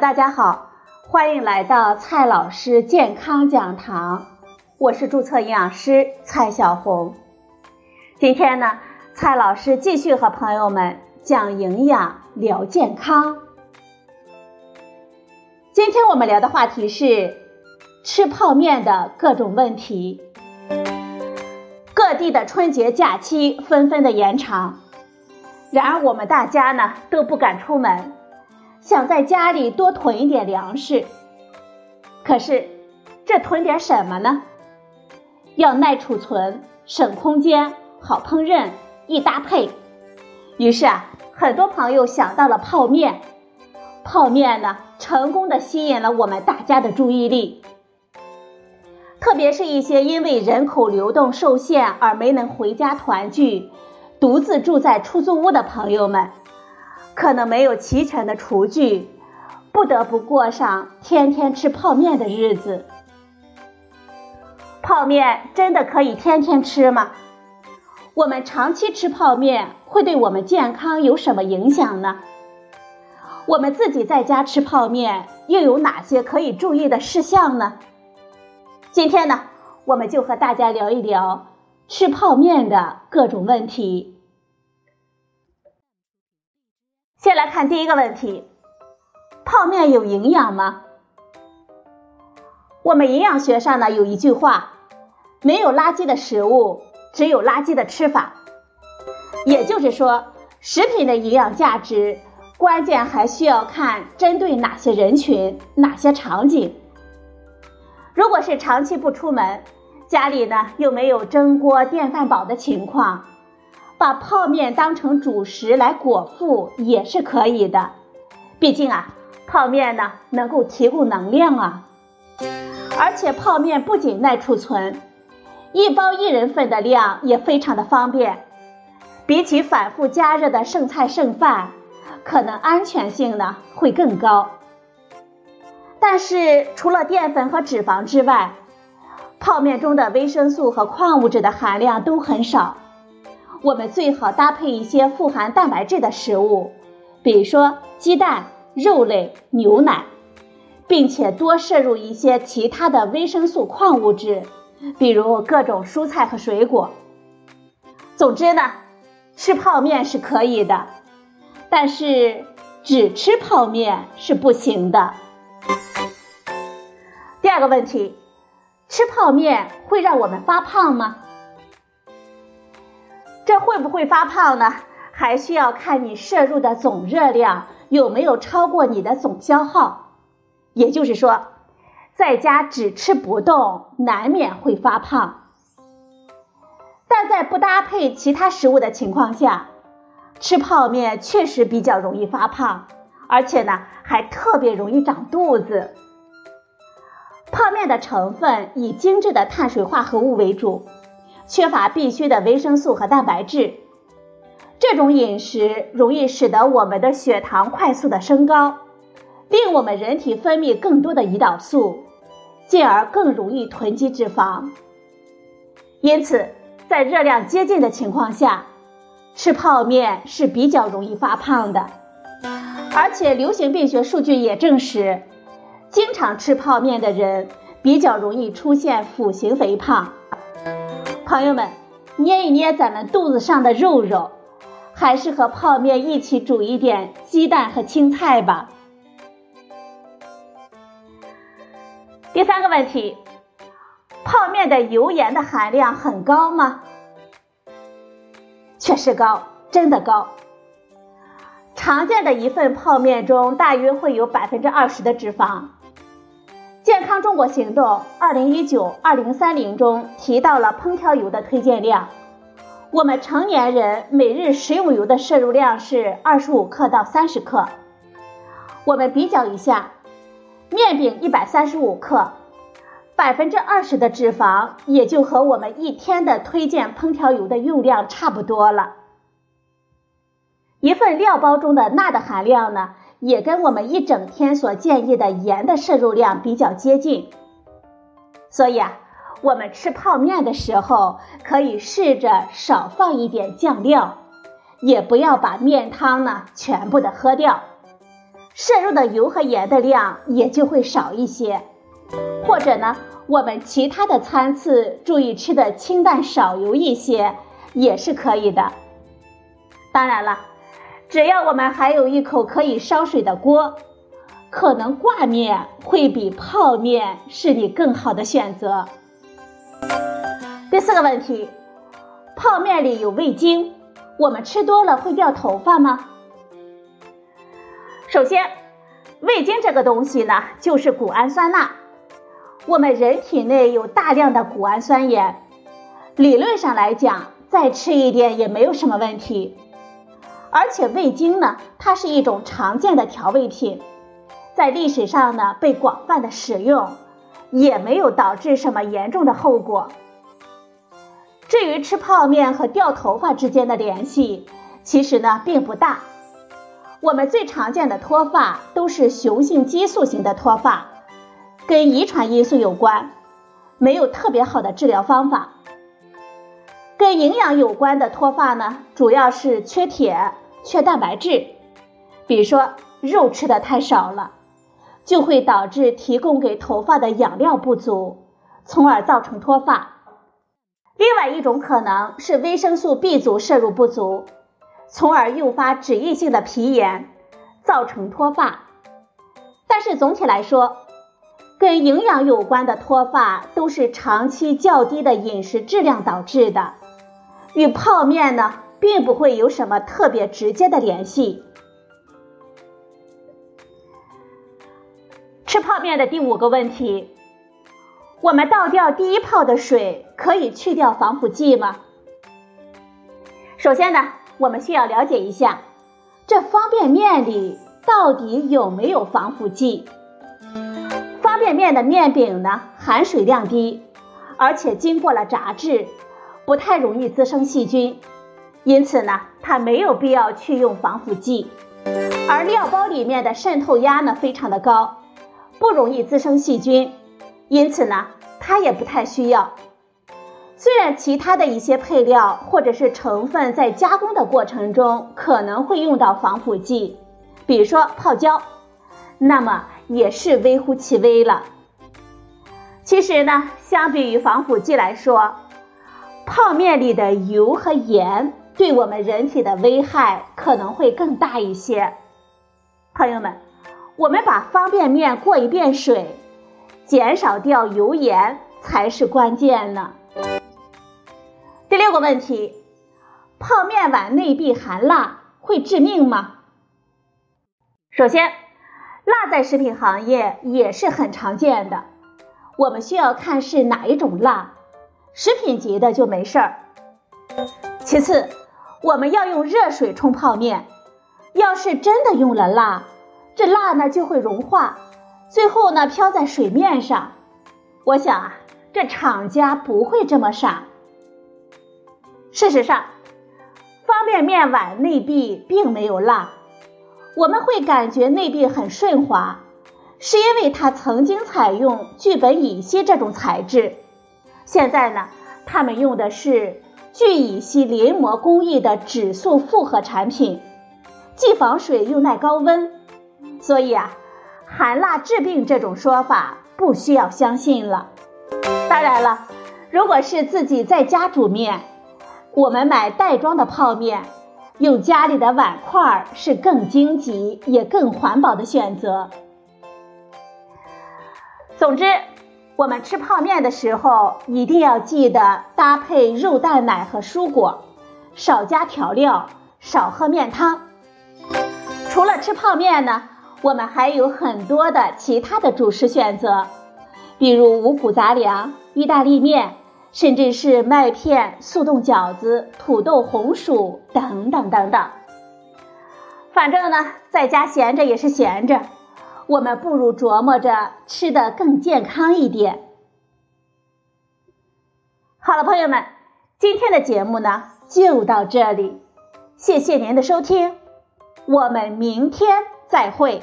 大家好，欢迎来到蔡老师健康讲堂，我是注册营养师蔡小红。今天呢，蔡老师继续和朋友们讲营养聊健康。今天我们聊的话题是吃泡面的各种问题。各地的春节假期纷纷的延长，然而我们大家呢都不敢出门，想在家里多囤一点粮食。可是这囤点什么呢？要耐储存、省空间、好烹饪、易搭配。于是啊，很多朋友想到了泡面。泡面呢，成功的吸引了我们大家的注意力。特别是一些因为人口流动受限而没能回家团聚、独自住在出租屋的朋友们，可能没有齐全的厨具，不得不过上天天吃泡面的日子。泡面真的可以天天吃吗？我们长期吃泡面会对我们健康有什么影响呢？我们自己在家吃泡面又有哪些可以注意的事项呢？今天呢，我们就和大家聊一聊吃泡面的各种问题。先来看第一个问题：泡面有营养吗？我们营养学上呢有一句话：没有垃圾的食物，只有垃圾的吃法。也就是说，食品的营养价值，关键还需要看针对哪些人群、哪些场景。如果是长期不出门，家里呢又没有蒸锅电饭煲的情况，把泡面当成主食来果腹也是可以的。毕竟啊，泡面呢能够提供能量啊，而且泡面不仅耐储存，一包一人份的量也非常的方便，比起反复加热的剩菜剩饭，可能安全性呢会更高。但是除了淀粉和脂肪之外，泡面中的维生素和矿物质的含量都很少。我们最好搭配一些富含蛋白质的食物，比如说鸡蛋、肉类、牛奶，并且多摄入一些其他的维生素、矿物质，比如各种蔬菜和水果。总之呢，吃泡面是可以的，但是只吃泡面是不行的。第二个问题，吃泡面会让我们发胖吗？这会不会发胖呢？还需要看你摄入的总热量有没有超过你的总消耗。也就是说，在家只吃不动，难免会发胖。但在不搭配其他食物的情况下，吃泡面确实比较容易发胖，而且呢，还特别容易长肚子。泡面的成分以精致的碳水化合物为主，缺乏必需的维生素和蛋白质。这种饮食容易使得我们的血糖快速的升高，令我们人体分泌更多的胰岛素，进而更容易囤积脂肪。因此，在热量接近的情况下，吃泡面是比较容易发胖的。而且，流行病学数据也证实。经常吃泡面的人比较容易出现腹型肥胖。朋友们，捏一捏咱们肚子上的肉肉，还是和泡面一起煮一点鸡蛋和青菜吧。第三个问题，泡面的油盐的含量很高吗？确实高，真的高。常见的一份泡面中大约会有百分之二十的脂肪。健康中国行动二零一九二零三零中提到了烹调油的推荐量，我们成年人每日食用油的摄入量是二十五克到三十克。我们比较一下，面饼一百三十五克，百分之二十的脂肪也就和我们一天的推荐烹调油的用量差不多了。一份料包中的钠的含量呢？也跟我们一整天所建议的盐的摄入量比较接近，所以啊，我们吃泡面的时候可以试着少放一点酱料，也不要把面汤呢全部的喝掉，摄入的油和盐的量也就会少一些。或者呢，我们其他的餐次注意吃的清淡少油一些，也是可以的。当然了，只要我们还有一口可以烧水的锅，可能挂面会比泡面是你更好的选择。第四个问题，泡面里有味精，我们吃多了会掉头发吗？首先，味精这个东西呢，就是谷氨酸钠。我们人体内有大量的谷氨酸盐，理论上来讲，再吃一点也没有什么问题。而且味精呢，它是一种常见的调味品，在历史上呢被广泛的使用，也没有导致什么严重的后果。至于吃泡面和掉头发之间的联系，其实呢并不大。我们最常见的脱发都是雄性激素型的脱发。跟遗传因素有关，没有特别好的治疗方法。跟营养有关的脱发呢，主要是缺铁、缺蛋白质，比如说肉吃的太少了，就会导致提供给头发的养料不足，从而造成脱发。另外一种可能是维生素 B 族摄入不足，从而诱发脂溢性的皮炎，造成脱发。但是总体来说，跟营养有关的脱发都是长期较低的饮食质量导致的，与泡面呢并不会有什么特别直接的联系。吃泡面的第五个问题，我们倒掉第一泡的水可以去掉防腐剂吗？首先呢，我们需要了解一下这方便面里到底有没有防腐剂。方便面的面饼呢，含水量低，而且经过了炸制，不太容易滋生细菌，因此呢，它没有必要去用防腐剂。而料包里面的渗透压呢非常的高，不容易滋生细菌，因此呢，它也不太需要。虽然其他的一些配料或者是成分在加工的过程中可能会用到防腐剂，比如说泡椒，那么。也是微乎其微了。其实呢，相比于防腐剂来说，泡面里的油和盐对我们人体的危害可能会更大一些。朋友们，我们把方便面过一遍水，减少掉油盐才是关键呢。第六个问题，泡面碗内壁含蜡会致命吗？首先。蜡在食品行业也是很常见的，我们需要看是哪一种蜡，食品级的就没事儿。其次，我们要用热水冲泡面，要是真的用了蜡，这蜡呢就会融化，最后呢飘在水面上。我想啊，这厂家不会这么傻。事实上，方便面碗内壁并没有蜡。我们会感觉内壁很顺滑，是因为它曾经采用聚苯乙烯这种材质。现在呢，他们用的是聚乙烯临摹工艺的纸塑复合产品，既防水又耐高温，所以啊，含蜡治病这种说法不需要相信了。当然了，如果是自己在家煮面，我们买袋装的泡面。用家里的碗筷是更经济也更环保的选择。总之，我们吃泡面的时候一定要记得搭配肉蛋奶和蔬果，少加调料，少喝面汤。除了吃泡面呢，我们还有很多的其他的主食选择，比如五谷杂粮、意大利面。甚至是麦片、速冻饺子、土豆、红薯等等等等。反正呢，在家闲着也是闲着，我们不如琢磨着吃的更健康一点。好了，朋友们，今天的节目呢就到这里，谢谢您的收听，我们明天再会。